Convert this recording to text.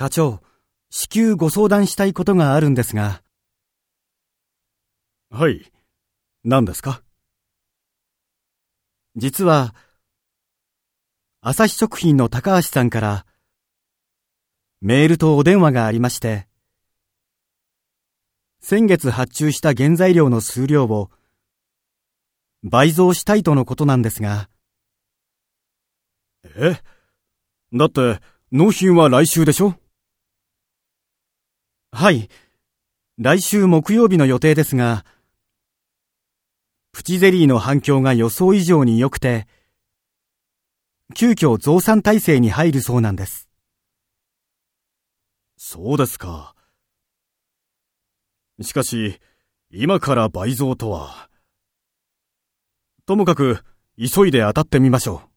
課長、至急ご相談したいことがあるんですが。はい。何ですか？実は、朝日食品の高橋さんから、メールとお電話がありまして、先月発注した原材料の数量を倍増したいとのことなんですが。え？だって、納品は来週でしょ？はい。来週木曜日の予定ですが、プチゼリーの反響が予想以上に良くて、急遽増産体制に入るそうなんです。そうですか。しかし、今から倍増とは。ともかく、急いで当たってみましょう。